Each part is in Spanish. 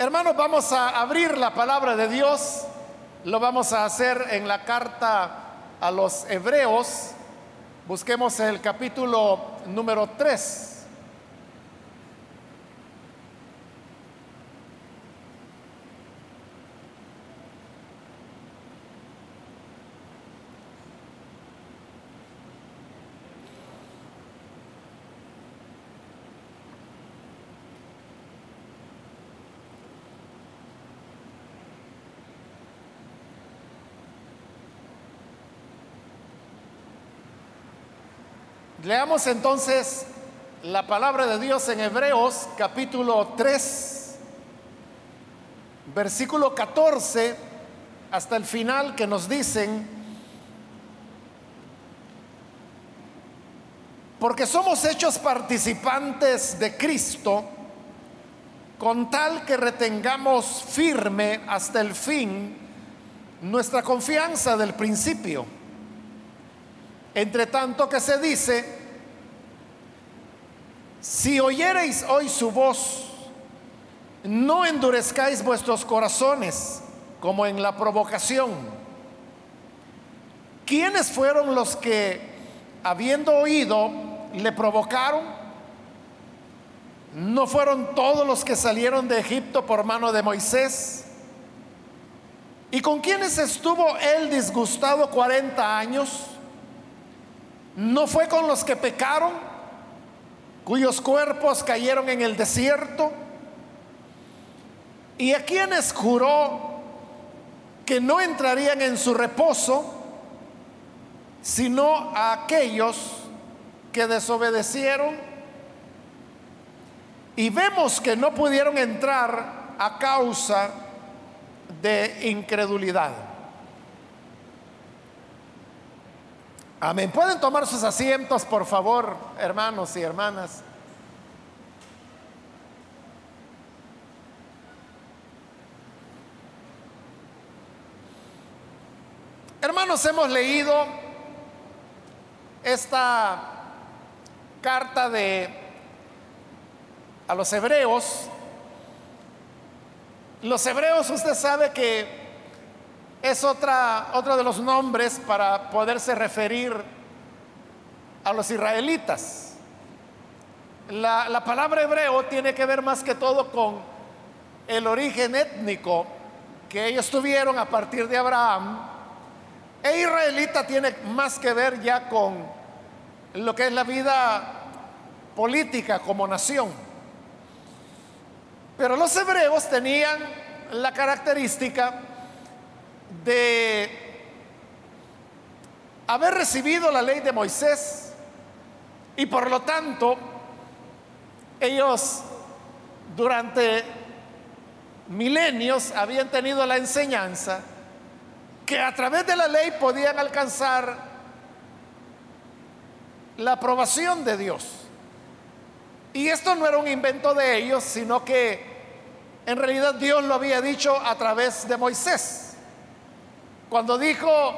Hermanos, vamos a abrir la palabra de Dios. Lo vamos a hacer en la carta a los hebreos. Busquemos el capítulo número 3. Leamos entonces la palabra de Dios en Hebreos capítulo 3, versículo 14 hasta el final que nos dicen, porque somos hechos participantes de Cristo, con tal que retengamos firme hasta el fin nuestra confianza del principio. Entre tanto que se dice, si oyereis hoy su voz, no endurezcáis vuestros corazones como en la provocación. ¿Quiénes fueron los que, habiendo oído, le provocaron? ¿No fueron todos los que salieron de Egipto por mano de Moisés? ¿Y con quiénes estuvo él disgustado 40 años? ¿No fue con los que pecaron, cuyos cuerpos cayeron en el desierto? ¿Y a quienes juró que no entrarían en su reposo, sino a aquellos que desobedecieron? Y vemos que no pudieron entrar a causa de incredulidad. Amén. ¿Pueden tomar sus asientos, por favor, hermanos y hermanas? Hermanos, hemos leído esta carta de a los hebreos. Los hebreos, usted sabe que es otra, otro de los nombres para poderse referir a los israelitas. La, la, palabra hebreo tiene que ver más que todo con el origen étnico que ellos tuvieron a partir de Abraham. E israelita tiene más que ver ya con lo que es la vida política como nación. Pero los hebreos tenían la característica de haber recibido la ley de Moisés y por lo tanto ellos durante milenios habían tenido la enseñanza que a través de la ley podían alcanzar la aprobación de Dios. Y esto no era un invento de ellos, sino que en realidad Dios lo había dicho a través de Moisés. Cuando dijo,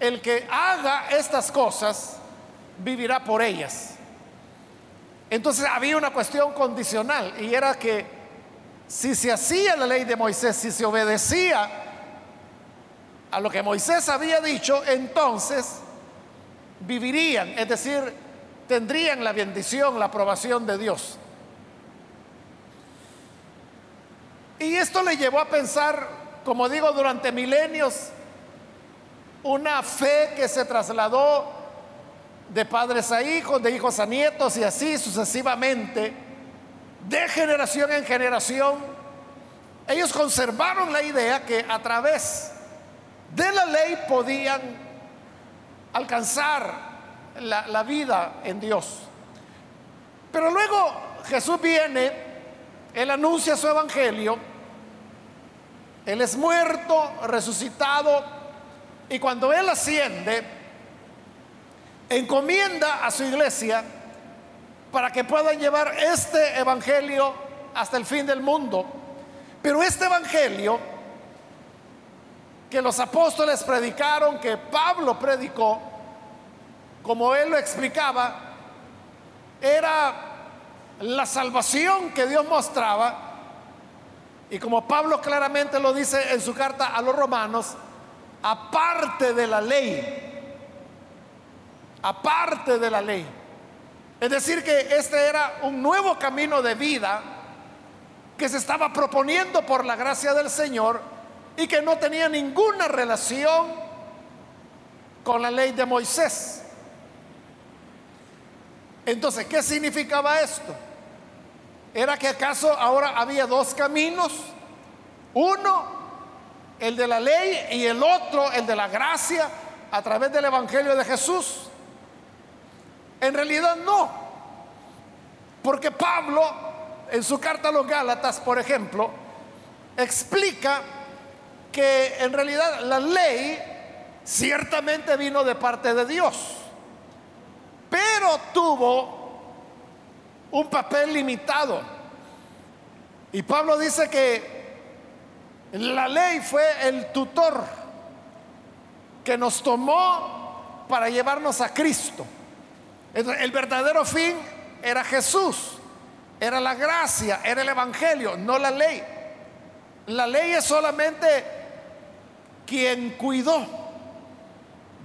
el que haga estas cosas, vivirá por ellas. Entonces había una cuestión condicional y era que si se hacía la ley de Moisés, si se obedecía a lo que Moisés había dicho, entonces vivirían, es decir, tendrían la bendición, la aprobación de Dios. Y esto le llevó a pensar como digo, durante milenios, una fe que se trasladó de padres a hijos, de hijos a nietos y así sucesivamente, de generación en generación, ellos conservaron la idea que a través de la ley podían alcanzar la, vida en Dios. Pero luego Jesús viene, él anuncia su evangelio, él es muerto, resucitado, y cuando Él asciende, encomienda a su iglesia para que puedan llevar este evangelio hasta el fin del mundo. Pero este evangelio que los apóstoles predicaron, que Pablo predicó, como él lo explicaba, era la salvación que Dios mostraba Y como Pablo claramente lo dice en su carta a los romanos, aparte de la ley, aparte de la ley. Es decir, que este era un nuevo camino de vida que se estaba proponiendo por la gracia del Señor y que no tenía ninguna relación con la ley de Moisés. Entonces, ¿qué significaba esto? ¿Era que acaso ahora había dos caminos? Uno, el de la ley, y el otro, el de la gracia, a través del Evangelio de Jesús. En realidad no, porque Pablo, en su carta a los Gálatas, por ejemplo, explica que en realidad la ley ciertamente vino de parte de Dios, pero tuvo un papel limitado. Y Pablo dice que la ley fue el tutor que nos tomó para llevarnos a Cristo. El verdadero fin era Jesús, era la gracia, era el Evangelio, no la ley. La ley es solamente quien cuidó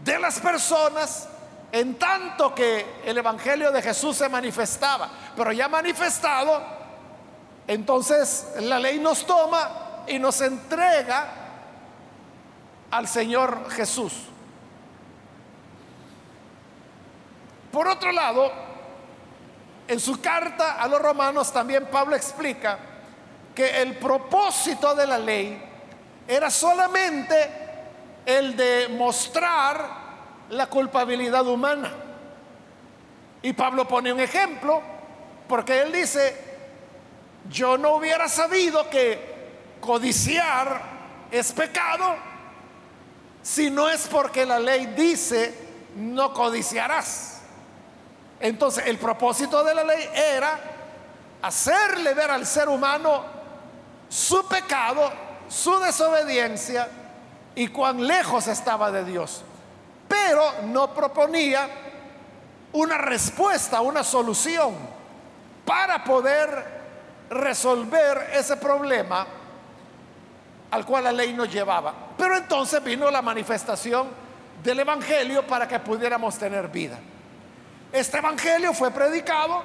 de las personas en tanto que el Evangelio de Jesús se manifestaba, pero ya manifestado, entonces la ley nos toma y nos entrega al Señor Jesús. Por otro lado, en su carta a los romanos también Pablo explica que el propósito de la ley era solamente el de mostrar la culpabilidad humana. Y Pablo pone un ejemplo, porque él dice, yo no hubiera sabido que codiciar es pecado si no es porque la ley dice, no codiciarás. Entonces, el propósito de la ley era hacerle ver al ser humano su pecado, su desobediencia y cuán lejos estaba de Dios pero no proponía una respuesta, una solución para poder resolver ese problema al cual la ley nos llevaba. Pero entonces vino la manifestación del Evangelio para que pudiéramos tener vida. Este Evangelio fue predicado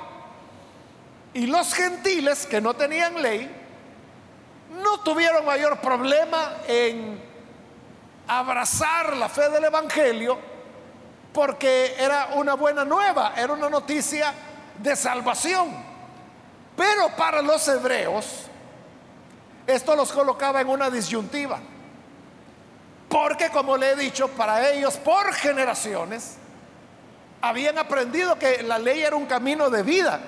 y los gentiles que no tenían ley no tuvieron mayor problema en abrazar la fe del Evangelio porque era una buena nueva, era una noticia de salvación. Pero para los hebreos, esto los colocaba en una disyuntiva. Porque como le he dicho, para ellos por generaciones habían aprendido que la ley era un camino de vida.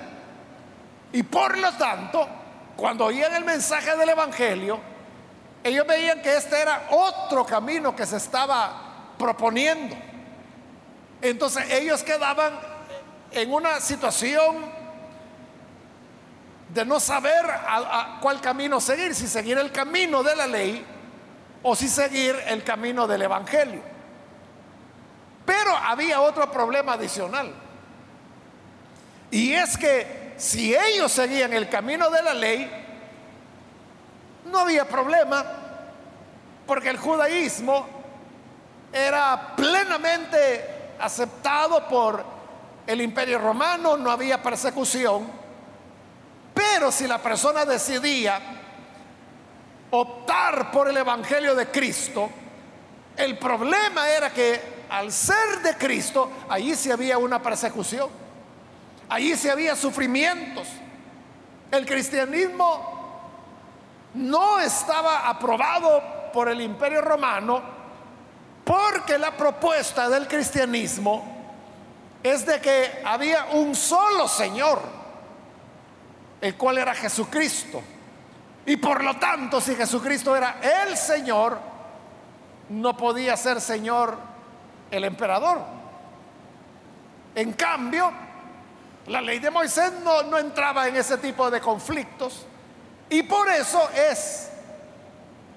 Y por lo tanto, cuando oían el mensaje del Evangelio, ellos veían que este era otro camino que se estaba proponiendo. Entonces ellos quedaban en una situación de no saber a, cuál camino seguir, si seguir el camino de la ley o si seguir el camino del Evangelio. Pero había otro problema adicional. Y es que si ellos seguían el camino de la ley, no había problema, porque el judaísmo era plenamente aceptado por el imperio romano, no había persecución, pero si la persona decidía optar por el Evangelio de Cristo, el problema era que al ser de Cristo, allí sí había una persecución, allí sí había sufrimientos. El cristianismo no estaba aprobado por el imperio romano porque la propuesta del cristianismo es de que había un solo Señor, el cual era Jesucristo. Y por lo tanto, si Jesucristo era el Señor, no podía ser Señor el emperador. En cambio, la ley de Moisés no, no entraba en ese tipo de conflictos y por eso es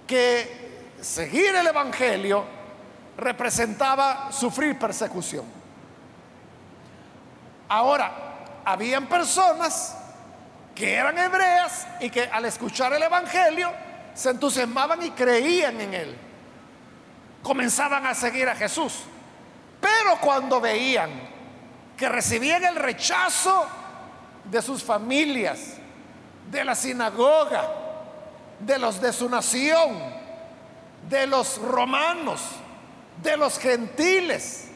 que seguir el Evangelio representaba sufrir persecución. Ahora, habían personas que eran hebreas y que al escuchar el Evangelio se entusiasmaban y creían en él. Comenzaban a seguir a Jesús. Pero cuando veían que recibían el rechazo de sus familias, de la sinagoga, de los de su nación, de los romanos, de los gentiles,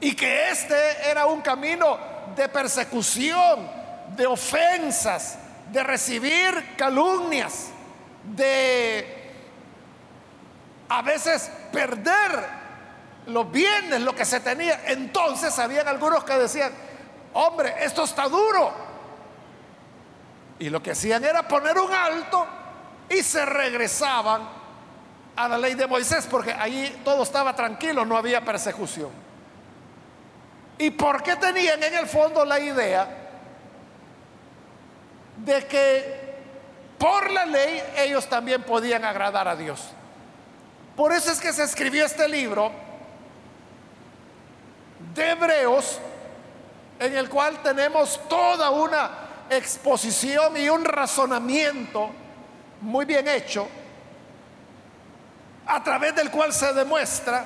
y que este era un camino de persecución, de ofensas, de recibir calumnias, de a veces perder los bienes, lo que se tenía. Entonces habían algunos que decían, hombre, esto está duro. Y lo que hacían era poner un alto y se regresaban a la ley de Moisés, porque allí todo estaba tranquilo, no había persecución. ¿Y por qué tenían en el fondo la idea de que por la ley ellos también podían agradar a Dios? Por eso es que se escribió este libro de Hebreos, en el cual tenemos toda una exposición y un razonamiento muy bien hecho, a través del cual se demuestra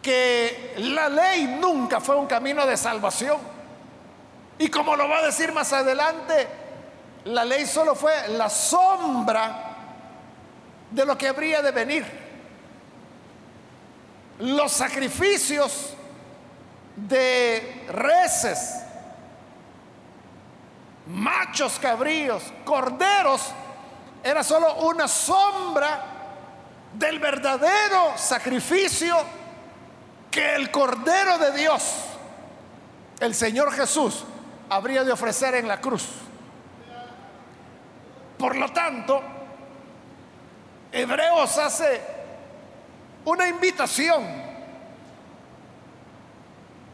que la ley nunca fue un camino de salvación. Y como lo va a decir más adelante, la ley solo fue la sombra de lo que habría de venir. Los sacrificios de reses, machos cabríos, corderos, era solo una sombra del verdadero sacrificio que el Cordero de Dios, el Señor Jesús, habría de ofrecer en la cruz. Por lo tanto, Hebreos hace una invitación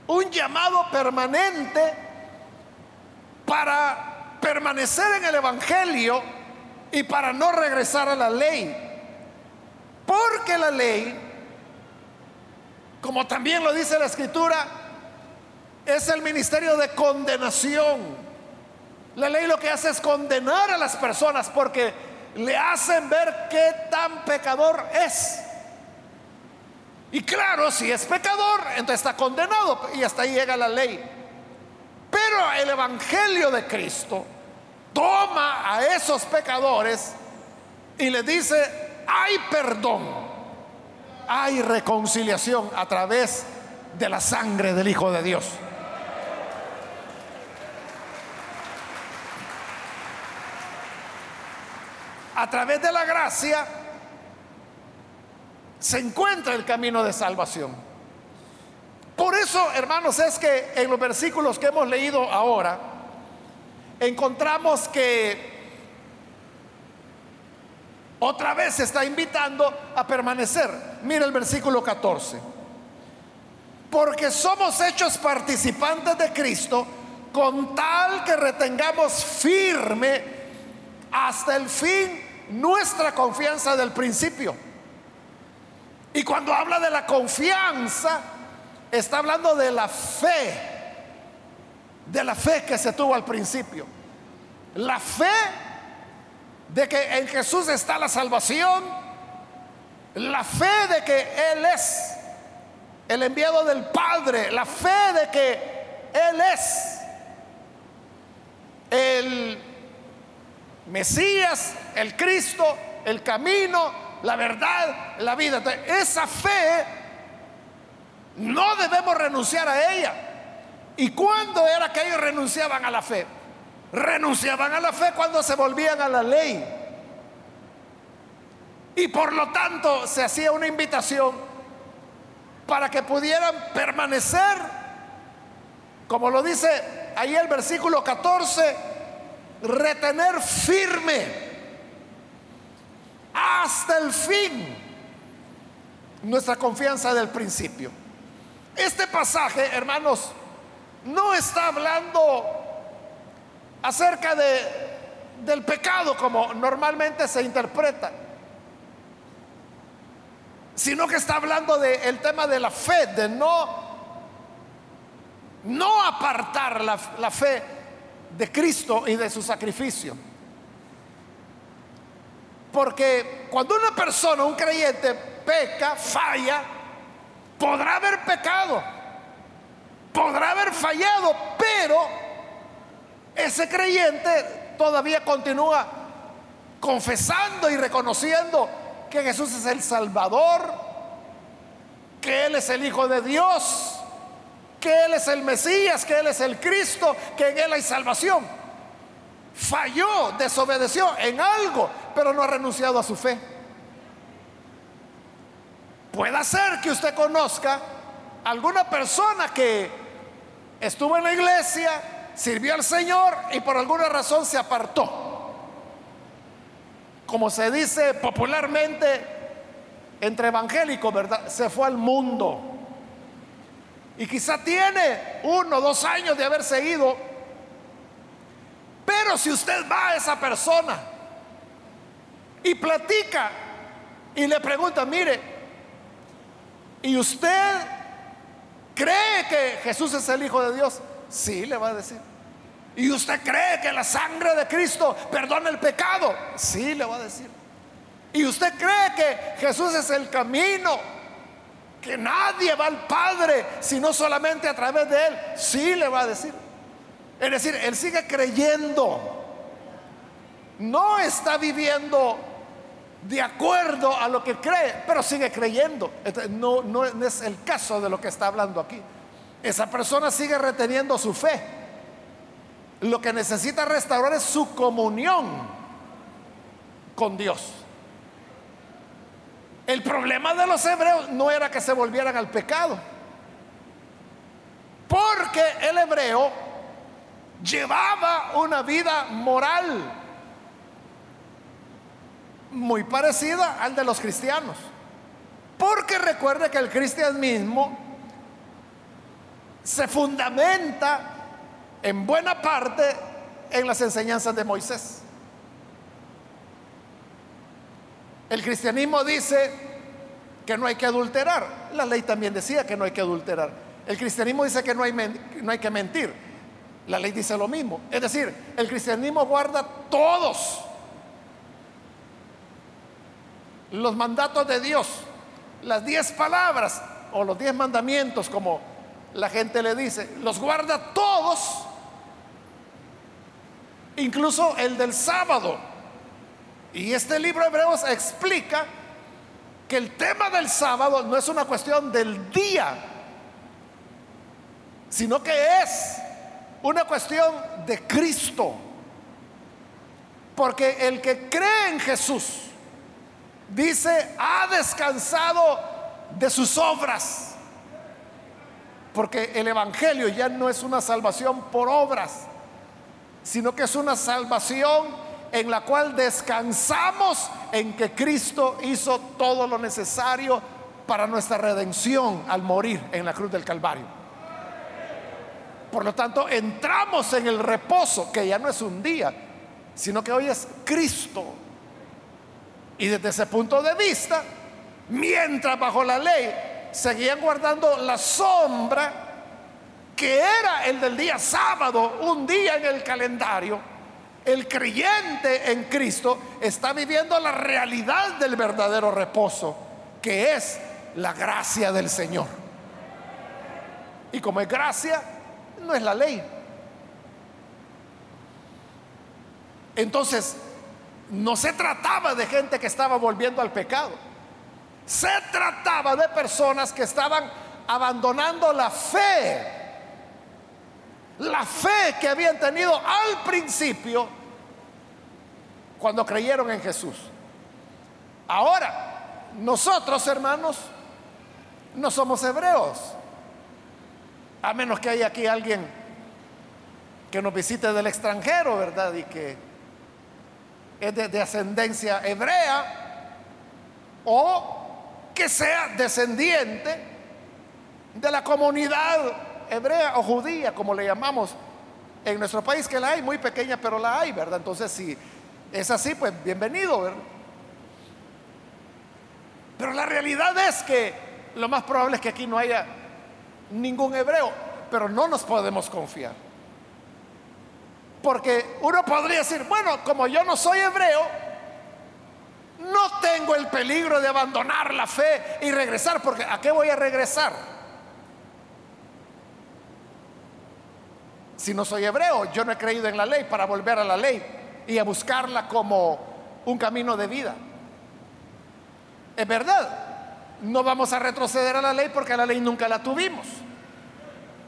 un llamado permanente para permanecer en el Evangelio y para no regresar a la ley. Porque la ley, como también lo dice la escritura, es el ministerio de condenación. La ley lo que hace es condenar a las personas porque le hacen ver qué tan pecador es. Y claro, si es pecador, entonces está condenado y hasta ahí llega la ley. Pero el Evangelio de Cristo toma a esos pecadores y les dice, hay perdón, hay reconciliación a través de la sangre del Hijo de Dios. A través de la gracia se encuentra el camino de salvación. Por eso, hermanos, es que en los versículos que hemos leído ahora, encontramos que otra vez se está invitando a permanecer. Mira el versículo 14. Porque somos hechos participantes de Cristo con tal que retengamos firme hasta el fin nuestra confianza del principio. Y cuando habla de la confianza, está hablando de la fe, de la fe que se tuvo al principio. La fe de que en Jesús está la salvación, la fe de que Él es el enviado del Padre, la fe de que Él es el Mesías, el Cristo, el camino, la verdad, la vida. esa fe no debemos renunciar a ella. ¿Y cuándo era que ellos renunciaban a la fe? Renunciaban a la fe cuando se volvían a la ley. Y por lo tanto se hacía una invitación para que pudieran permanecer, como lo dice ahí el versículo 14, retener firme hasta el fin nuestra confianza del principio. Este pasaje, hermanos, no está hablando acerca de, del pecado como normalmente se interpreta, sino que está hablando del tema de la fe, de no, no apartar la, la fe de Cristo y de su sacrificio. Porque cuando una persona, un creyente, peca, falla, podrá haber pecado, podrá haber fallado, pero ese creyente todavía continúa confesando y reconociendo que Jesús es el Salvador, que Él es el Hijo de Dios, que Él es el Mesías, que Él es el Cristo, que en Él hay salvación. Falló, desobedeció en algo, pero no ha renunciado a su fe. Puede ser que usted conozca alguna persona que estuvo en la iglesia, sirvió al Señor y por alguna razón se apartó. Como se dice popularmente entre evangélicos, ¿verdad? Se fue al mundo. Y quizá tiene uno o dos años de haberse ido. Pero si usted va a esa persona y platica y le pregunta, mire, ¿y usted cree que Jesús es el Hijo de Dios? Sí, le va a decir. ¿Y usted cree que la sangre de Cristo perdona el pecado? Sí, le va a decir. ¿Y usted cree que Jesús es el camino? Que nadie va al Padre sino solamente a través de Él. Sí, le va a decir. Es decir, Él sigue creyendo. No está viviendo de acuerdo a lo que cree, pero sigue creyendo. No, no es el caso de lo que está hablando aquí. Esa persona sigue reteniendo su fe. Lo que necesita restaurar es su comunión con Dios. El problema de los hebreos no era que se volvieran al pecado, porque el hebreo llevaba una vida moral muy parecida al de los cristianos. Porque recuerde que el cristianismo se fundamenta en buena parte en las enseñanzas de Moisés. El cristianismo dice que no hay que adulterar. La ley también decía que no hay que adulterar. El cristianismo dice que no hay, no hay que mentir. La ley dice lo mismo. Es decir, el cristianismo guarda todos los mandatos de Dios, las diez palabras o los diez mandamientos, como la gente le dice, los guarda todos, incluso el del sábado. Y este libro de Hebreos explica que el tema del sábado no es una cuestión del día, sino que es una cuestión de Cristo. Porque el que cree en Jesús, dice, ha descansado de sus obras. Porque el Evangelio ya no es una salvación por obras, sino que es una salvación en la cual descansamos en que Cristo hizo todo lo necesario para nuestra redención al morir en la cruz del Calvario. Por lo tanto, entramos en el reposo, que ya no es un día, sino que hoy es Cristo. Y desde ese punto de vista, mientras bajo la ley seguían guardando la sombra que era el del día sábado, un día en el calendario, el creyente en Cristo está viviendo la realidad del verdadero reposo, que es la gracia del Señor. Y como es gracia, no es la ley. Entonces, no se trataba de gente que estaba volviendo al pecado. Se trataba de personas que estaban abandonando la fe. La fe que habían tenido al principio cuando creyeron en Jesús. Ahora, nosotros hermanos, no somos hebreos. A menos que haya aquí alguien que nos visite del extranjero, ¿verdad? Y que es de, ascendencia hebrea o que sea descendiente de la comunidad hebrea o judía, como le llamamos en nuestro país, que la hay, muy pequeña, pero la hay, ¿verdad? Entonces, si es así, pues bienvenido, ¿verdad? Pero la realidad es que lo más probable es que aquí no haya ningún hebreo, pero no nos podemos confiar. Porque uno podría decir, bueno, como yo no soy hebreo, no tengo el peligro de abandonar la fe y regresar, porque ¿a qué voy a regresar? Si no soy hebreo, yo no he creído en la ley para volver a la ley y a buscarla como un camino de vida. Es verdad, no vamos a retroceder a la ley porque la ley nunca la tuvimos.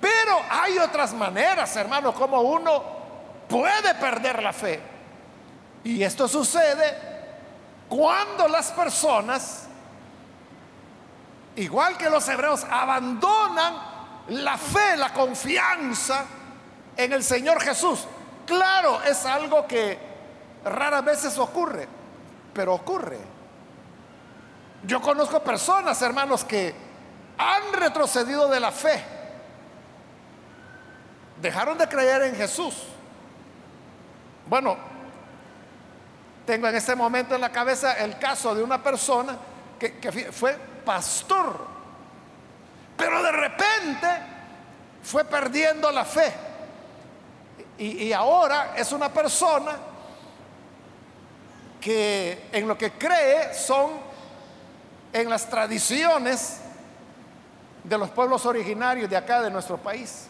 Pero hay otras maneras, hermano, como uno puede perder la fe. Y esto sucede cuando las personas, igual que los hebreos, abandonan la fe, la confianza en el Señor Jesús. Claro, es algo que raras veces ocurre, pero ocurre. Yo conozco personas, hermanos, que han retrocedido de la fe. Dejaron de creer en Jesús. Bueno, tengo en este momento en la cabeza el caso de una persona que, fue pastor, pero de repente fue perdiendo la fe. y ahora es una persona que en lo que cree son en las tradiciones de los pueblos originarios de acá, de nuestro país.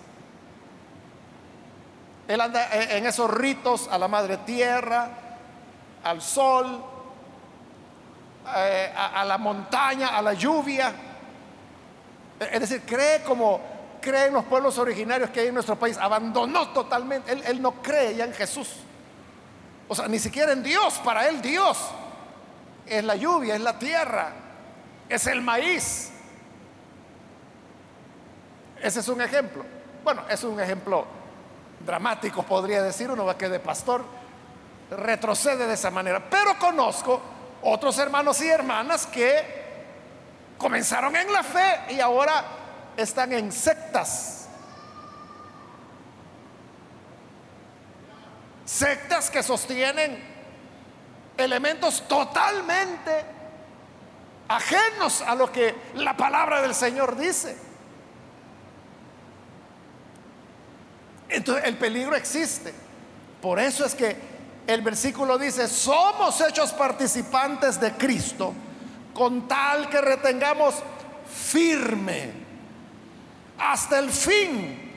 Él anda en esos ritos a la madre tierra, al sol, eh, a, la montaña, a la lluvia. Es decir, cree como creen los pueblos originarios que hay en nuestro país. Abandonó totalmente. Él, él no cree ya en Jesús. O sea, ni siquiera en Dios. Para él Dios es la lluvia, es la tierra, es el maíz. Ese es un ejemplo. Bueno, es un ejemplo dramático, podría decir uno, que de pastor retrocede de esa manera. Pero conozco otros hermanos y hermanas que comenzaron en la fe y ahora están en sectas. Sectas que sostienen elementos totalmente ajenos a lo que la palabra del Señor dice. Entonces el peligro existe. Por eso es que el versículo dice, somos hechos participantes de Cristo con tal que retengamos firme hasta el fin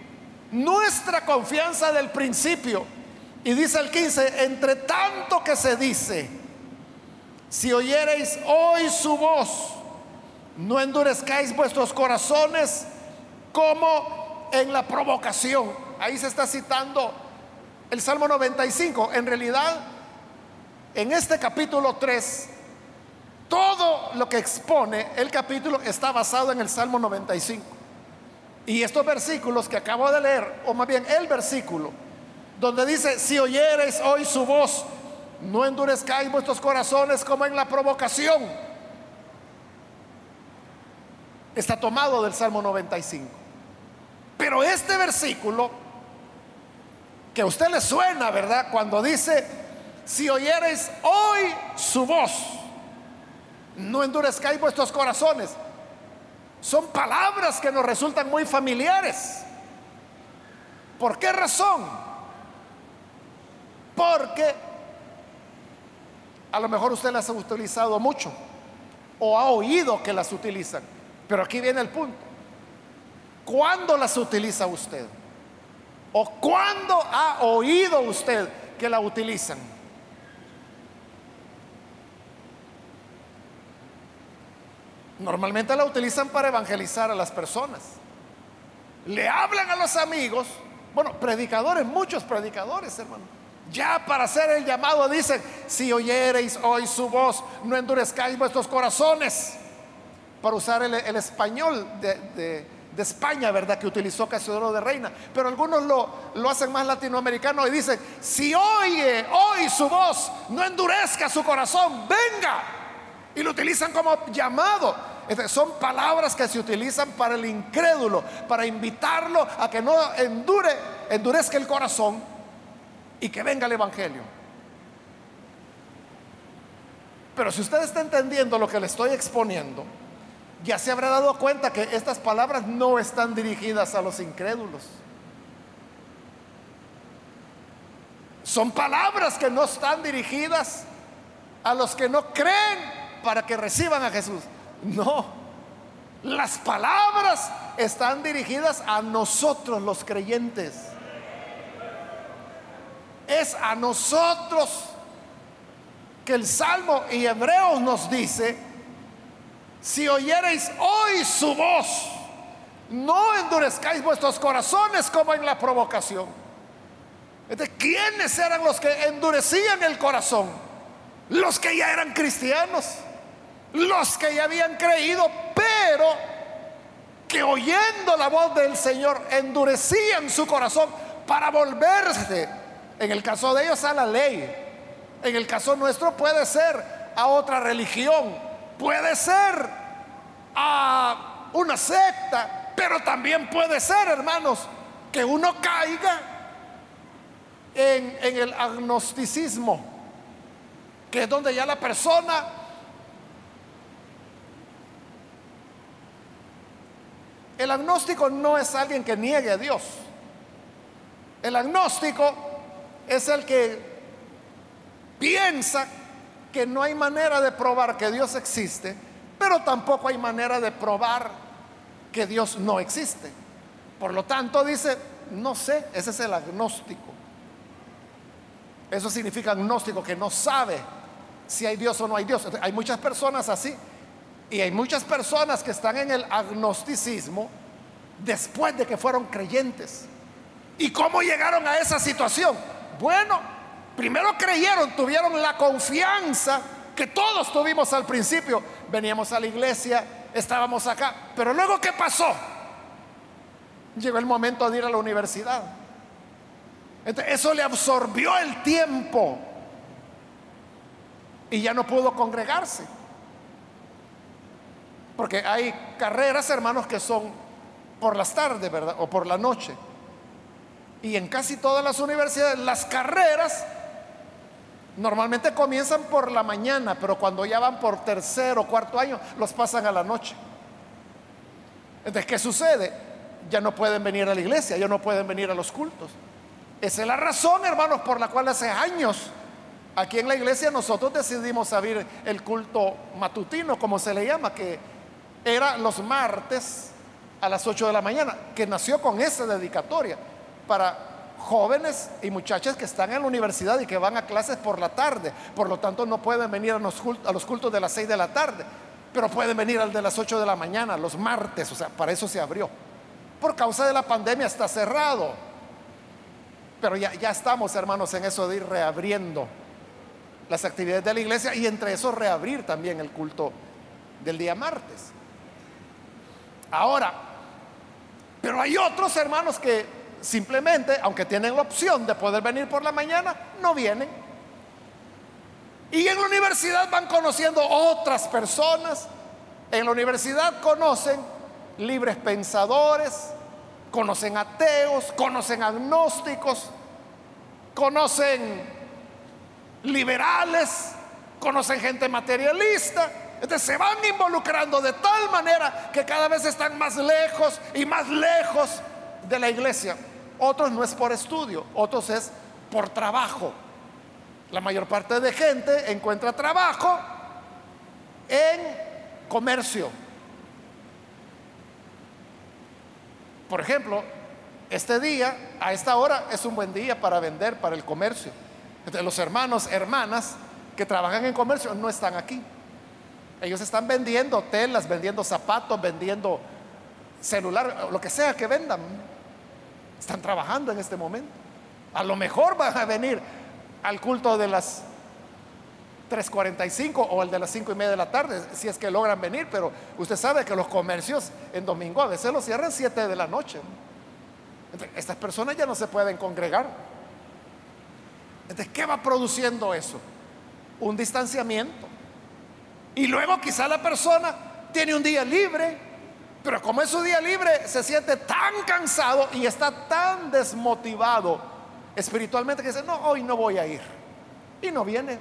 nuestra confianza del principio. Y dice el 15, entre tanto que se dice, si oyereis hoy su voz, no endurezcáis vuestros corazones como en la provocación. Ahí se está citando el Salmo 95. En realidad, en este capítulo 3, todo lo que expone el capítulo está basado en el Salmo 95. Y estos versículos que acabo de leer, o más bien el versículo, donde dice, si oyereis hoy su voz, no endurezcáis vuestros corazones como en la provocación. Está tomado del Salmo 95. Pero este versículo, que a usted le suena, ¿verdad? Cuando dice, si oyereis hoy su voz, no endurezcáis vuestros corazones. Son palabras que nos resultan muy familiares. ¿Por qué razón? Porque a lo mejor usted las ha utilizado mucho o ha oído que las utilizan. Pero aquí viene el punto. ¿Cuándo las utiliza usted? ¿O cuándo ha oído usted que la utilizan? Normalmente la utilizan para evangelizar a las personas. Le hablan a los amigos. Bueno, predicadores, muchos predicadores, hermano ya para hacer el llamado dicen, si oyereis hoy su voz, no endurezcáis vuestros corazones. Para usar el, español de, España, ¿verdad? Que utilizó Casiodoro de Reina. Pero algunos lo, lo hacen más latinoamericano y dicen, si oye hoy su voz, no endurezca su corazón, venga. Y lo utilizan como llamado. son palabras que se utilizan para el incrédulo, para invitarlo a que no endure, endurezca el corazón y que venga el Evangelio. Pero si usted está entendiendo lo que le estoy exponiendo, ya se habrá dado cuenta que estas palabras no están dirigidas a los incrédulos. Son palabras que no están dirigidas a los que no creen para que reciban a Jesús. No, las palabras están dirigidas a nosotros los creyentes. Es a nosotros que el Salmo y Hebreos nos dice, si oyereis hoy su voz, no endurezcáis vuestros corazones como en la provocación. ¿quiénes eran los que endurecían el corazón? Los que ya eran cristianos, los que ya habían creído, pero que oyendo la voz del Señor endurecían su corazón para volverse, en el caso de ellos, a la ley. En el caso nuestro puede ser a otra religión, puede ser a una secta, pero también puede ser, hermanos, que uno caiga en, en el agnosticismo, que es donde ya la persona El agnóstico no es alguien que niegue a Dios. El agnóstico es el que piensa que no hay manera de probar que Dios existe, pero tampoco hay manera de probar que Dios no existe. Por lo tanto, dice, no sé, ese es el agnóstico. Eso significa agnóstico, que no sabe si hay Dios o no hay Dios. Hay muchas personas así. Y hay muchas personas que están en el agnosticismo después de que fueron creyentes. ¿Y cómo llegaron a esa situación? Bueno, primero creyeron, tuvieron la confianza que todos tuvimos al principio. Veníamos a la iglesia, estábamos acá, pero luego ¿qué pasó? Llegó el momento de ir a la universidad. eso le absorbió el tiempo y ya no pudo congregarse. Porque hay carreras, hermanos, que son por las tardes, ¿verdad? O por la noche. Y en casi todas las universidades, las carreras normalmente comienzan por la mañana, pero cuando ya van por tercero o cuarto año, los pasan a la noche. Entonces, ¿qué sucede? Ya no pueden venir a la iglesia, ya no pueden venir a los cultos. Esa es la razón, hermanos, por la cual hace años aquí en la iglesia nosotros decidimos abrir el culto matutino, como se le llama, que era los martes a las 8 de la mañana, que nació con esa dedicatoria para jóvenes y muchachas que están en la universidad y que van a clases por la tarde. Por lo tanto, no pueden venir a los cultos, de las 6 de la tarde, pero pueden venir al de las 8 de la mañana, los martes. O sea, para eso se abrió. Por causa de la pandemia está cerrado. Pero ya estamos, hermanos, en eso de ir reabriendo las actividades de la iglesia y entre eso reabrir también el culto del día martes. Ahora, pero hay otros hermanos que simplemente, aunque tienen la opción de poder venir por la mañana, no vienen. Y en la universidad van conociendo otras personas. En la universidad conocen libres pensadores, conocen ateos, conocen agnósticos, conocen liberales, conocen gente materialista. Entonces se van involucrando de tal manera que cada vez están más lejos y más lejos de la iglesia. Otros no es por estudio, otros es por trabajo. La mayor parte de gente encuentra trabajo en comercio. Por ejemplo, este día, a esta hora, es un buen día para vender para el comercio. Los hermanos, hermanas que trabajan en comercio no están aquí. Ellos están vendiendo telas, vendiendo zapatos, vendiendo celular, lo que sea que vendan. Están trabajando en este momento. A lo mejor van a venir al culto de las 3.45 o el de las 5 y media de la tarde, si es que logran venir, pero usted sabe que los comercios en domingo a veces los cierran 7 de la noche. estas personas ya no se pueden congregar. Entonces, ¿qué va produciendo eso? Un distanciamiento. Y luego quizá la persona tiene un día libre, pero como es su día libre, se siente tan cansado y está tan desmotivado espiritualmente que dice, no, hoy no voy a ir. Y no viene.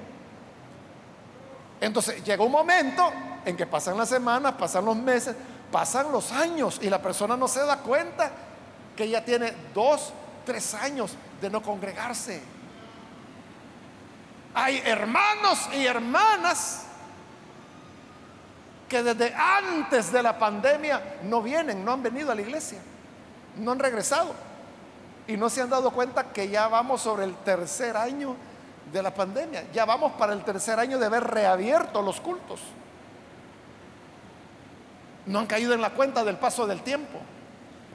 Entonces llega un momento en que pasan las semanas, pasan los meses, pasan los años y la persona no se da cuenta que ya tiene dos, tres años de no congregarse. Hay hermanos y hermanas que desde antes de la pandemia no vienen, no han venido a la iglesia, no han regresado y no se han dado cuenta que ya vamos sobre el tercer año de la pandemia, ya vamos para el tercer año de haber reabierto los cultos. No han caído en la cuenta del paso del tiempo.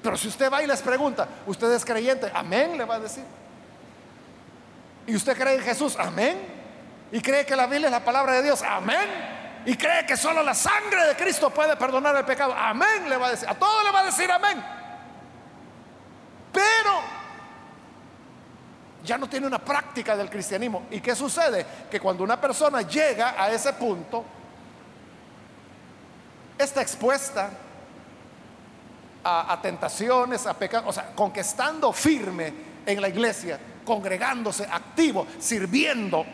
Pero si usted va y les pregunta, ¿usted es creyente? Amén, le va a decir. ¿Y usted cree en Jesús? Amén. ¿Y cree que la Biblia es la palabra de Dios? Amén. ¿Y cree que solo la sangre de Cristo puede perdonar el pecado? Amén, le va a decir. A todo le va a decir amén. Pero ya no tiene una práctica del cristianismo. ¿Y qué sucede? Que cuando una persona llega a ese punto, está expuesta a, tentaciones, a pecados, o sea, conquistando firme en la iglesia, congregándose, activo, sirviendo,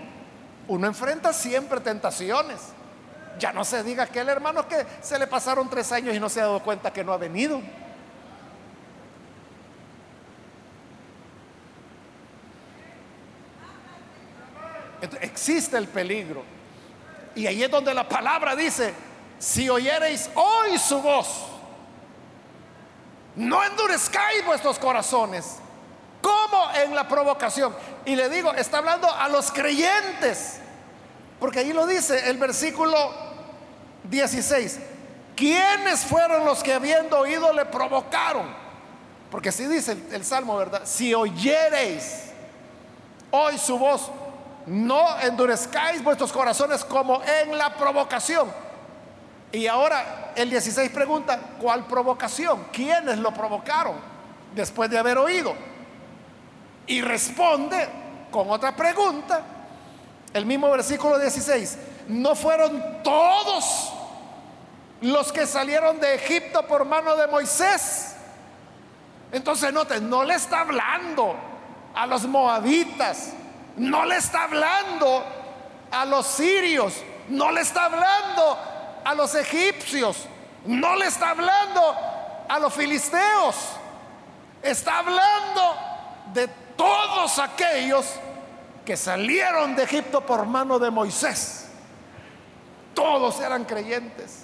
uno enfrenta siempre tentaciones. Ya no se diga aquel hermano que se le pasaron tres años y no se ha dado cuenta que no ha venido. existe el peligro. Y ahí es donde la palabra dice, si oyereis hoy su voz, no endurezcáis vuestros corazones, como en la provocación. Y le digo, está hablando a los creyentes, porque ahí lo dice el versículo 16. ¿Quiénes fueron los que habiendo oído le provocaron? Porque así dice el, el Salmo, ¿verdad? Si oyereis hoy su voz, no endurezcáis vuestros corazones como en la provocación. Y ahora el 16 pregunta, ¿cuál provocación? ¿Quiénes lo provocaron después de haber oído? Y responde con otra pregunta, el mismo versículo 16, ¿no fueron todos los que salieron de Egipto por mano de Moisés? Entonces noten, no le está hablando a los moabitas, no le está hablando a los sirios, no le está hablando a los egipcios, no le está hablando a los filisteos, está hablando de todos aquellos que salieron de Egipto por mano de Moisés. Todos eran creyentes.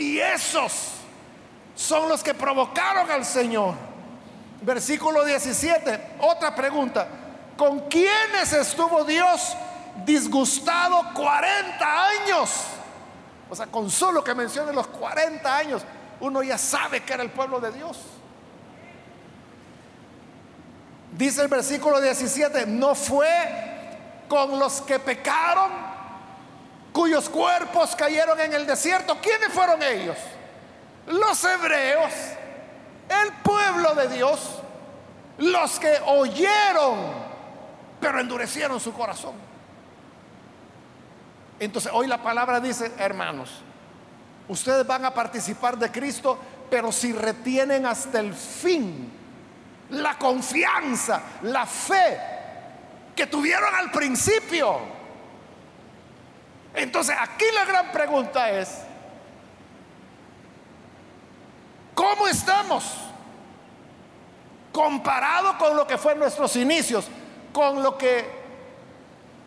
Y esos son los que provocaron al Señor. Versículo 17, otra pregunta. ¿Con quiénes estuvo Dios disgustado 40 años? O sea, con solo que mencione los 40 años, uno ya sabe que era el pueblo de Dios. Dice el versículo 17, no fue con los que pecaron, cuyos cuerpos cayeron en el desierto. ¿Quiénes fueron ellos? Los hebreos, el pueblo de Dios, los que oyeron pero endurecieron su corazón. Entonces hoy la palabra dice, hermanos, ustedes van a participar de Cristo, pero si retienen hasta el fin la confianza, la fe que tuvieron al principio. Entonces aquí la gran pregunta es, ¿cómo estamos? Comparado con lo que fue nuestros inicios con lo que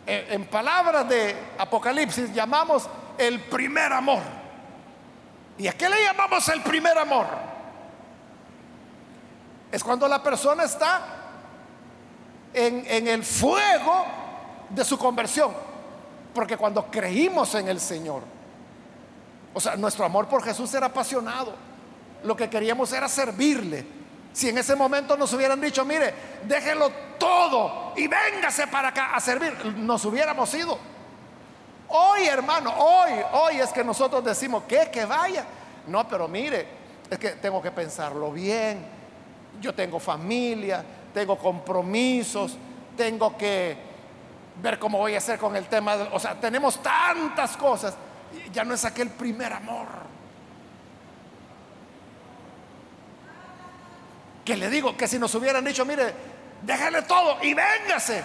eh, en palabras de Apocalipsis llamamos el primer amor. ¿Y a qué le llamamos el primer amor? Es cuando la persona está en, en el fuego de su conversión. Porque cuando creímos en el Señor, o sea, nuestro amor por Jesús era apasionado. Lo que queríamos era servirle si en ese momento nos hubieran dicho, mire, déjelo todo y véngase para acá a servir, nos hubiéramos ido. Hoy, hermano, hoy, hoy es que nosotros decimos, ¿qué? Que vaya. No, pero mire, es que tengo que pensarlo bien. Yo tengo familia, tengo compromisos, tengo que ver cómo voy a hacer con el tema. o sea, tenemos tantas cosas. Ya no es aquel primer amor. Que le digo que si nos hubieran dicho, mire, déjale todo y véngase.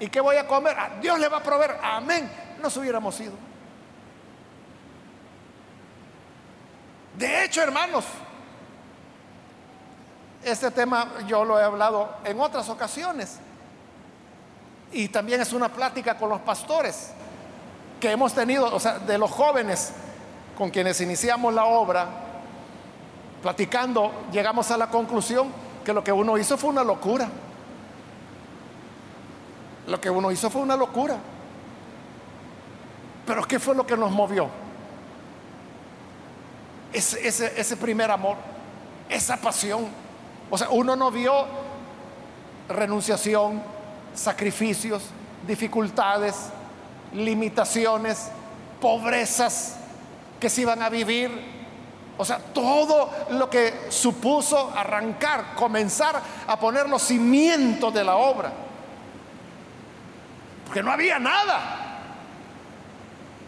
¿Y qué voy a comer? Ah, Dios le va a proveer. Amén. Nos hubiéramos ido. De hecho, hermanos, este tema yo lo he hablado en otras ocasiones. Y también es una plática con los pastores que hemos tenido, o sea, de los jóvenes con quienes iniciamos la obra, platicando, llegamos a la conclusión que lo que uno hizo fue una locura. Lo que uno hizo fue una locura. Pero ¿qué fue lo que nos movió? Ese, ese, ese primer amor, esa pasión. O sea, uno no vio renunciación, sacrificios, dificultades, limitaciones, pobrezas que se iban a vivir. O sea, todo lo que supuso arrancar, comenzar a poner los cimientos de la obra. Porque no había nada.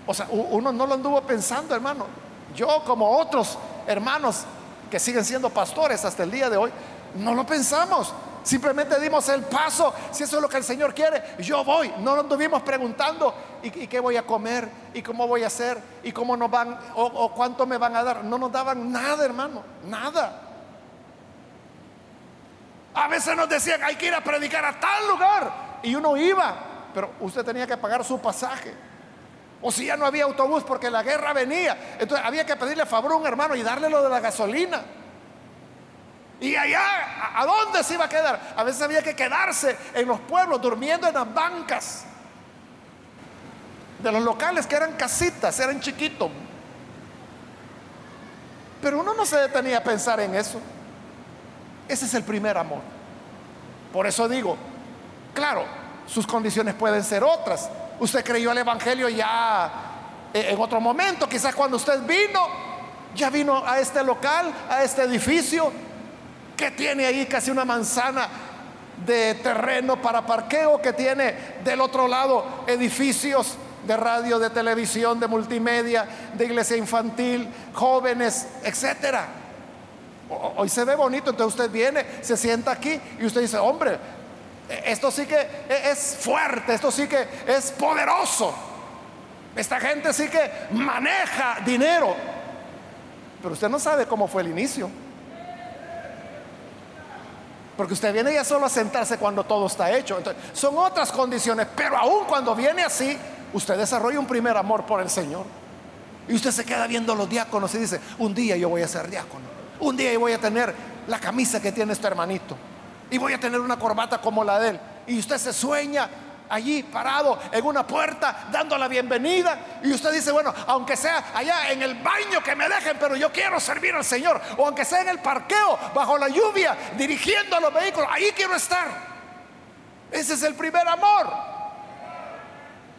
O sea, uno no lo anduvo pensando, hermano. Yo como otros hermanos que siguen siendo pastores hasta el día de hoy, no lo pensamos. Simplemente dimos el paso. Si eso es lo que el Señor quiere, yo voy. No nos estuvimos preguntando ¿y, qué voy a comer, y cómo voy a hacer, y cómo nos van, o, o cuánto me van a dar. No nos daban nada, hermano, nada. A veces nos decían, hay que ir a predicar a tal lugar. Y uno iba, pero usted tenía que pagar su pasaje. O si ya no había autobús porque la guerra venía, entonces había que pedirle favor a un hermano y darle lo de la gasolina. Y allá, ¿a dónde se iba a quedar? A veces había que quedarse en los pueblos, durmiendo en las bancas de los locales que eran casitas, eran chiquitos. Pero uno no se detenía a pensar en eso. Ese es el primer amor. Por eso digo, claro, sus condiciones pueden ser otras. Usted creyó el Evangelio ya eh, en otro momento, quizás cuando usted vino, ya vino a este local, a este edificio, que tiene ahí casi una manzana de terreno para parqueo, que tiene del otro lado edificios de radio, de televisión, de multimedia, de iglesia infantil, jóvenes, etcétera. Hoy se ve bonito, entonces usted viene, se sienta aquí y usted dice, hombre, esto sí que e-, es fuerte, esto sí que es poderoso. Esta gente sí que maneja dinero. Pero usted no sabe cómo fue el inicio. Porque usted viene ya solo a sentarse cuando todo está hecho. Entonces, son otras condiciones, pero aún cuando viene así, usted desarrolla un primer amor por el Señor. Y usted se queda viendo los diáconos y dice, un día yo voy a ser diácono. Un día yo voy a tener la camisa que tiene este hermanito. Y voy a tener una corbata como la de él. Y usted se sueña allí parado en una puerta dando la bienvenida y usted dice, bueno, aunque sea allá en el baño que me dejen, pero yo quiero servir al Señor, o aunque sea en el parqueo bajo la lluvia dirigiendo a los vehículos, ahí quiero estar. Ese es el primer amor.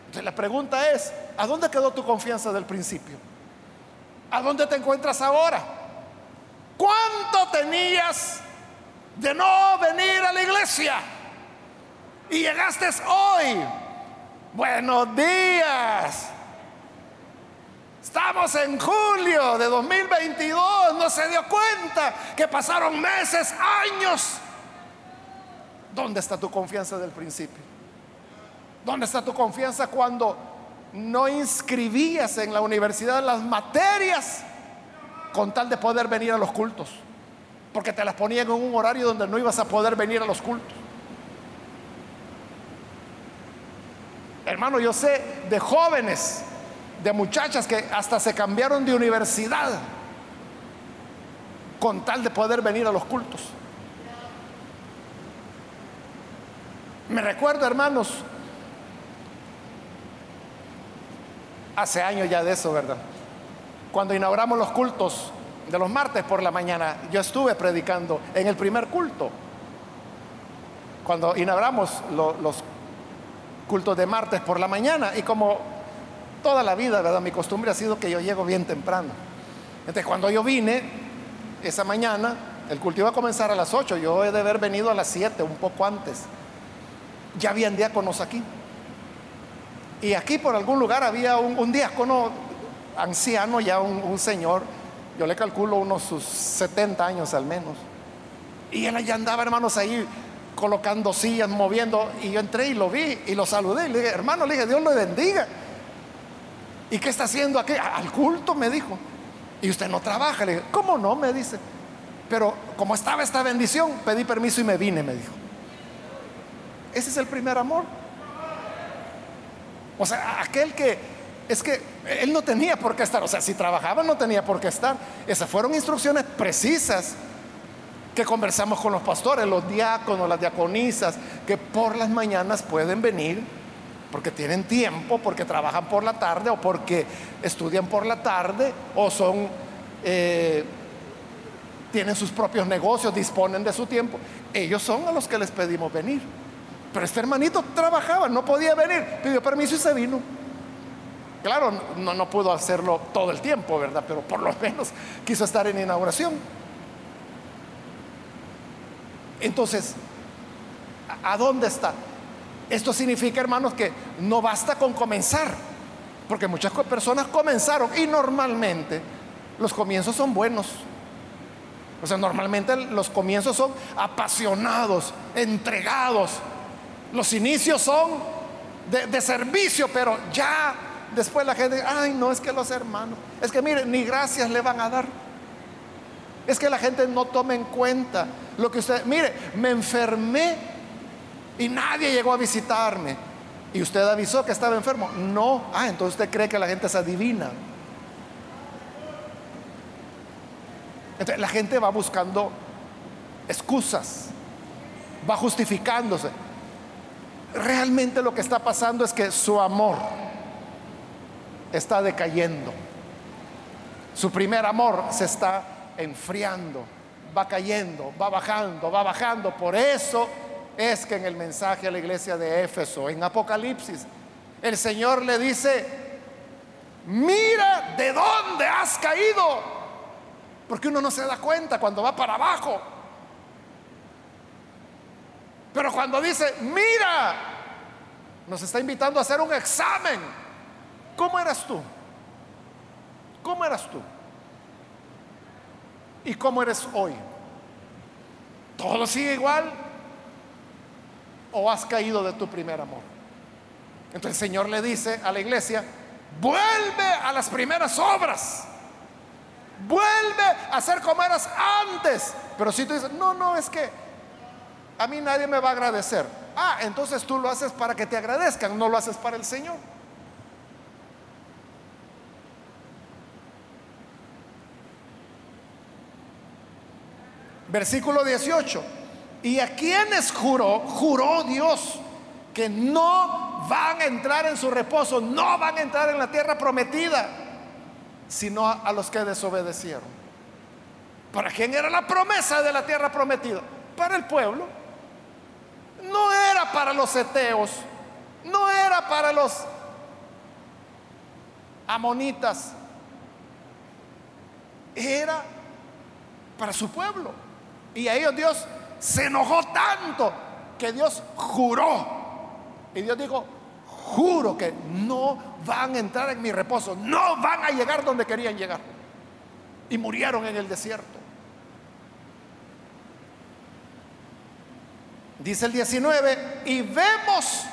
Entonces la pregunta es, ¿a dónde quedó tu confianza del principio? ¿A dónde te encuentras ahora? ¿Cuánto tenías de no venir a la iglesia? Y llegaste hoy. Buenos días. Estamos en julio de 2022. No se dio cuenta que pasaron meses, años. ¿Dónde está tu confianza del principio? ¿Dónde está tu confianza cuando no inscribías en la universidad las materias con tal de poder venir a los cultos? Porque te las ponían en un horario donde no ibas a poder venir a los cultos. Hermano, yo sé de jóvenes, de muchachas que hasta se cambiaron de universidad con tal de poder venir a los cultos. Me recuerdo, hermanos, hace años ya de eso, ¿verdad? Cuando inauguramos los cultos de los martes por la mañana, yo estuve predicando en el primer culto. Cuando inauguramos los cultos de martes por la mañana y como toda la vida, ¿verdad? Mi costumbre ha sido que yo llego bien temprano. Entonces cuando yo vine esa mañana, el culto iba a comenzar a las 8, yo he de haber venido a las 7, un poco antes. Ya habían diáconos aquí. Y aquí por algún lugar había un, diácono anciano, ya un, señor, yo le calculo unos sus 70 años al menos. Y él allá andaba, hermanos, ahí colocando sillas, moviendo. Y yo entré y lo vi y lo saludé. Y le dije, hermano, le dije, Dios lo bendiga. ¿Y qué está haciendo aquí? Al culto, me dijo. Y usted no trabaja. Le dije, ¿cómo no? Me dice. Pero como estaba esta bendición, pedí permiso y me vine, me dijo. Ese es el primer amor. O sea, aquel que es que él no tenía por qué estar, o sea, si trabajaba no tenía por qué estar. Esas fueron instrucciones precisas que conversamos con los pastores, los diáconos, las diaconisas, que por las mañanas pueden venir porque tienen tiempo, porque trabajan por la tarde o porque estudian por la tarde o son, eh, tienen sus propios negocios, disponen de su tiempo. Ellos son a los que les pedimos venir. Pero este hermanito trabajaba, no podía venir, pidió permiso y se vino. Claro, no, no pudo hacerlo todo el tiempo, ¿verdad? Pero por lo menos quiso estar en inauguración. Entonces, ¿a dónde está? Esto significa, hermanos, que no basta con comenzar, porque muchas personas comenzaron y normalmente los comienzos son buenos. O sea, normalmente los comienzos son apasionados, entregados. Los inicios son de, servicio, pero ya después la gente, ay, no es que los hermanos, es que miren, ni gracias le van a dar. Es que la gente no toma en cuenta lo que usted, mire, me enfermé y nadie llegó a visitarme. Y usted avisó que estaba enfermo. No, ah, entonces usted cree que la gente es adivina. Entonces, la gente va buscando excusas, va justificándose. Realmente lo que está pasando es que su amor está decayendo. Su primer amor se está enfriando, va cayendo, va bajando, va bajando. Por eso es que en el mensaje a la iglesia de Éfeso, en Apocalipsis, el Señor le dice, mira de dónde has caído. Porque uno no se da cuenta cuando va para abajo. Pero cuando dice, mira, nos está invitando a hacer un examen. ¿Cómo eras tú? ¿Cómo eras tú? ¿Y cómo eres hoy? ¿Todo sigue igual? ¿O has caído de tu primer amor? Entonces el Señor le dice a la iglesia, vuelve a las primeras obras. Vuelve a ser como eras antes. Pero si tú dices, no, no, es que a mí nadie me va a agradecer. Ah, entonces tú lo haces para que te agradezcan, no lo haces para el Señor. Versículo 18. ¿Y a quienes juró? Juró Dios que no van a entrar en su reposo, no van a entrar en la tierra prometida, sino a, los que desobedecieron. ¿Para quién era la promesa de la tierra prometida? Para el pueblo. No era para los eteos, no era para los amonitas, era para su pueblo. Y a ellos Dios se enojó tanto que Dios juró. Y Dios dijo, juro que no van a entrar en mi reposo, no van a llegar donde querían llegar. Y murieron en el desierto. Dice el 19, y vemos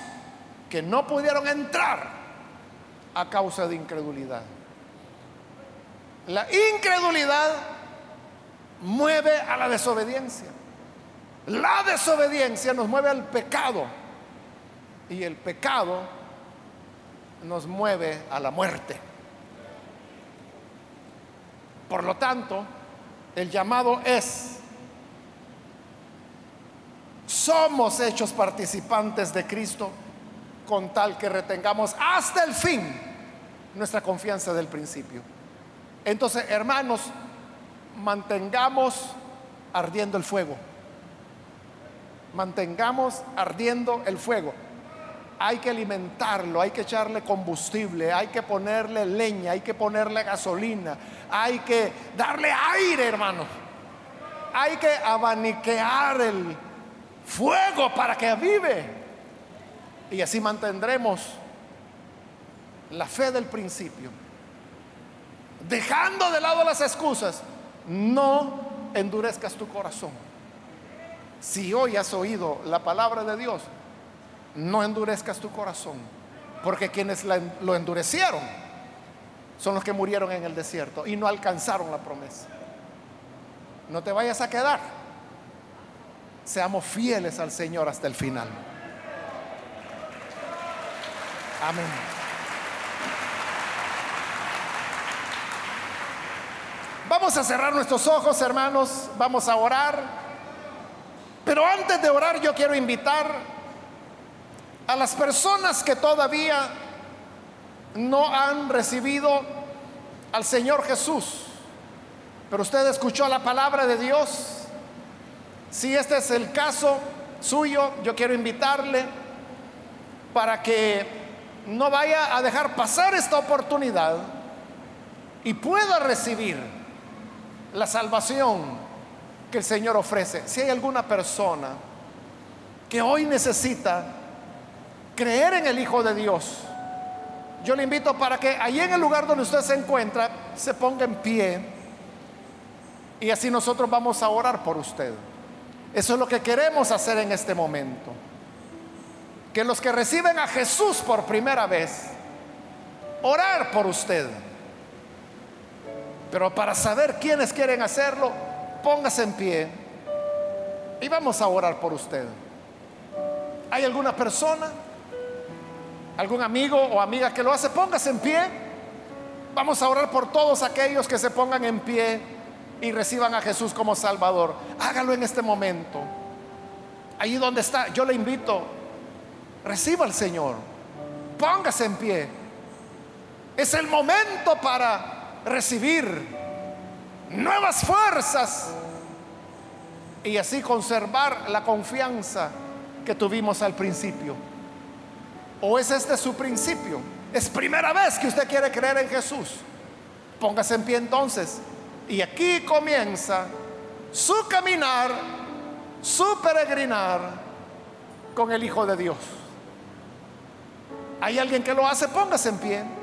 que no pudieron entrar a causa de incredulidad. La incredulidad mueve a la desobediencia. La desobediencia nos mueve al pecado y el pecado nos mueve a la muerte. Por lo tanto, el llamado es, somos hechos participantes de Cristo con tal que retengamos hasta el fin nuestra confianza del principio. Entonces, hermanos, mantengamos ardiendo el fuego. Mantengamos ardiendo el fuego. Hay que alimentarlo, hay que echarle combustible, hay que ponerle leña, hay que ponerle gasolina, hay que darle aire, hermano. Hay que abaniquear el fuego para que avive. Y así mantendremos la fe del principio. Dejando de lado las excusas no endurezcas tu corazón. Si hoy has oído la palabra de Dios, no endurezcas tu corazón, porque quienes lo endurecieron son los que murieron en el desierto y no alcanzaron la promesa. No te vayas a quedar. Seamos fieles al Señor hasta el final. Amén. Vamos a cerrar nuestros ojos, hermanos, vamos a orar. Pero antes de orar yo quiero invitar a las personas que todavía no han recibido al Señor Jesús. Pero usted escuchó la palabra de Dios. Si este es el caso suyo, yo quiero invitarle para que no vaya a dejar pasar esta oportunidad y pueda recibir la salvación que el Señor ofrece. Si hay alguna persona que hoy necesita creer en el Hijo de Dios, yo le invito para que allí en el lugar donde usted se encuentra se ponga en pie y así nosotros vamos a orar por usted. Eso es lo que queremos hacer en este momento. Que los que reciben a Jesús por primera vez, orar por usted pero para saber quiénes quieren hacerlo, póngase en pie y vamos a orar por usted. ¿Hay alguna persona, algún amigo o amiga que lo hace? Póngase en pie. Vamos a orar por todos aquellos que se pongan en pie y reciban a Jesús como Salvador. Hágalo en este momento. Allí donde está, yo le invito, reciba al Señor. Póngase en pie. Es el momento para recibir nuevas fuerzas y así conservar la confianza que tuvimos al principio. ¿O es este su principio? Es primera vez que usted quiere creer en Jesús. Póngase en pie entonces. Y aquí comienza su caminar, su peregrinar con el Hijo de Dios. ¿Hay alguien que lo hace? Póngase en pie.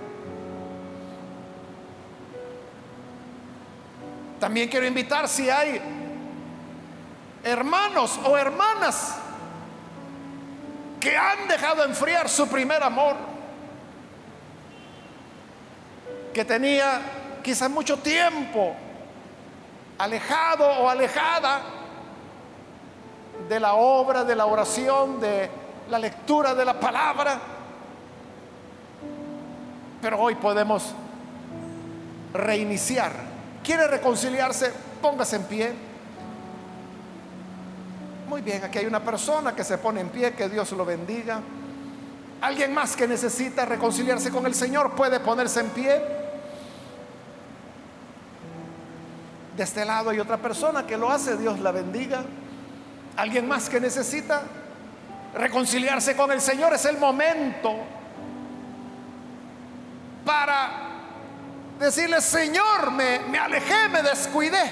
También quiero invitar si hay hermanos o hermanas que han dejado enfriar su primer amor, que tenía quizás mucho tiempo alejado o alejada de la obra, de la oración, de la lectura de la palabra. Pero hoy podemos reiniciar ¿Quiere reconciliarse? Póngase en pie. Muy bien, aquí hay una persona que se pone en pie, que Dios lo bendiga. Alguien más que necesita reconciliarse con el Señor puede ponerse en pie. De este lado hay otra persona que lo hace, Dios la bendiga. Alguien más que necesita reconciliarse con el Señor, es el momento para Decirle, Señor, me, me alejé, me descuidé.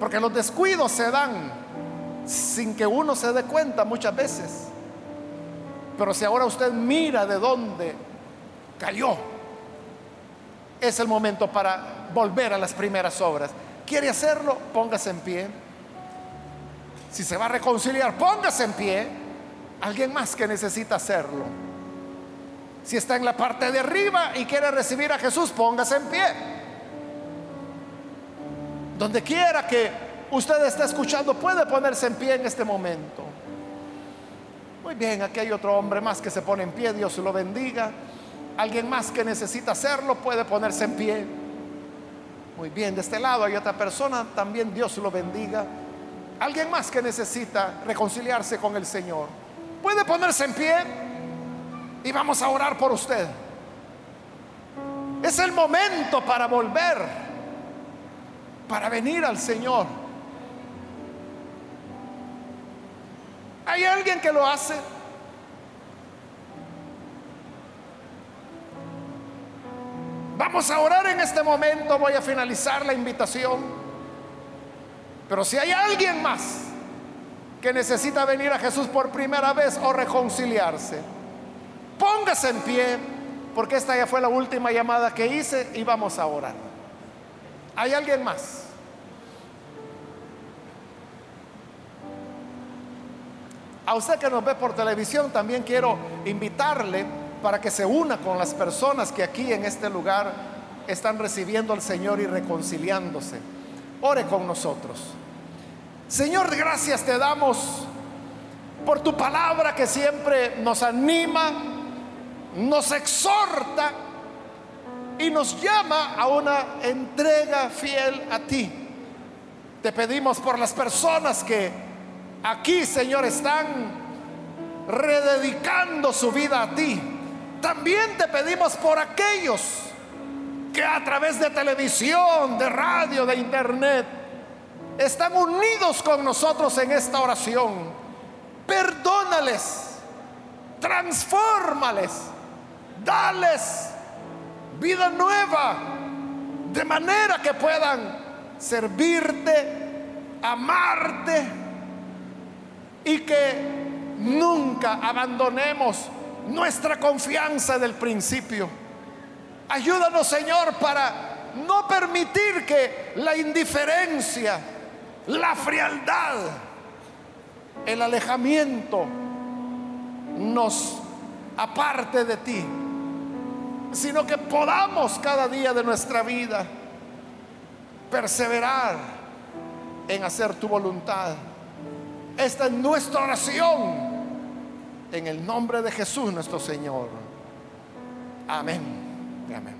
Porque los descuidos se dan sin que uno se dé cuenta muchas veces. Pero si ahora usted mira de dónde cayó, es el momento para volver a las primeras obras. ¿Quiere hacerlo? Póngase en pie. Si se va a reconciliar, póngase en pie. Alguien más que necesita hacerlo. Si está en la parte de arriba y quiere recibir a Jesús, póngase en pie. Donde quiera que usted esté escuchando, puede ponerse en pie en este momento. Muy bien, aquí hay otro hombre más que se pone en pie, Dios lo bendiga. Alguien más que necesita hacerlo puede ponerse en pie. Muy bien, de este lado hay otra persona, también Dios lo bendiga. Alguien más que necesita reconciliarse con el Señor. Puede ponerse en pie y vamos a orar por usted. Es el momento para volver, para venir al Señor. ¿Hay alguien que lo hace? Vamos a orar en este momento, voy a finalizar la invitación. Pero si hay alguien más que necesita venir a Jesús por primera vez o reconciliarse, Póngase en pie, porque esta ya fue la última llamada que hice y vamos a orar. ¿Hay alguien más? A usted que nos ve por televisión, también quiero invitarle para que se una con las personas que aquí en este lugar están recibiendo al Señor y reconciliándose. Ore con nosotros. Señor, gracias te damos por tu palabra que siempre nos anima nos exhorta y nos llama a una entrega fiel a ti. Te pedimos por las personas que aquí, Señor, están rededicando su vida a ti. También te pedimos por aquellos que a través de televisión, de radio, de internet, están unidos con nosotros en esta oración. Perdónales, transfórmales, dales vida nueva, de manera que puedan servirte, amarte y que nunca abandonemos nuestra confianza del principio. Ayúdanos, Señor, para no permitir que la indiferencia, la frialdad, el alejamiento nos aparte de ti sino que podamos cada día de nuestra vida perseverar en hacer tu voluntad. Esta es nuestra oración en el nombre de Jesús nuestro Señor. Amén. Amén.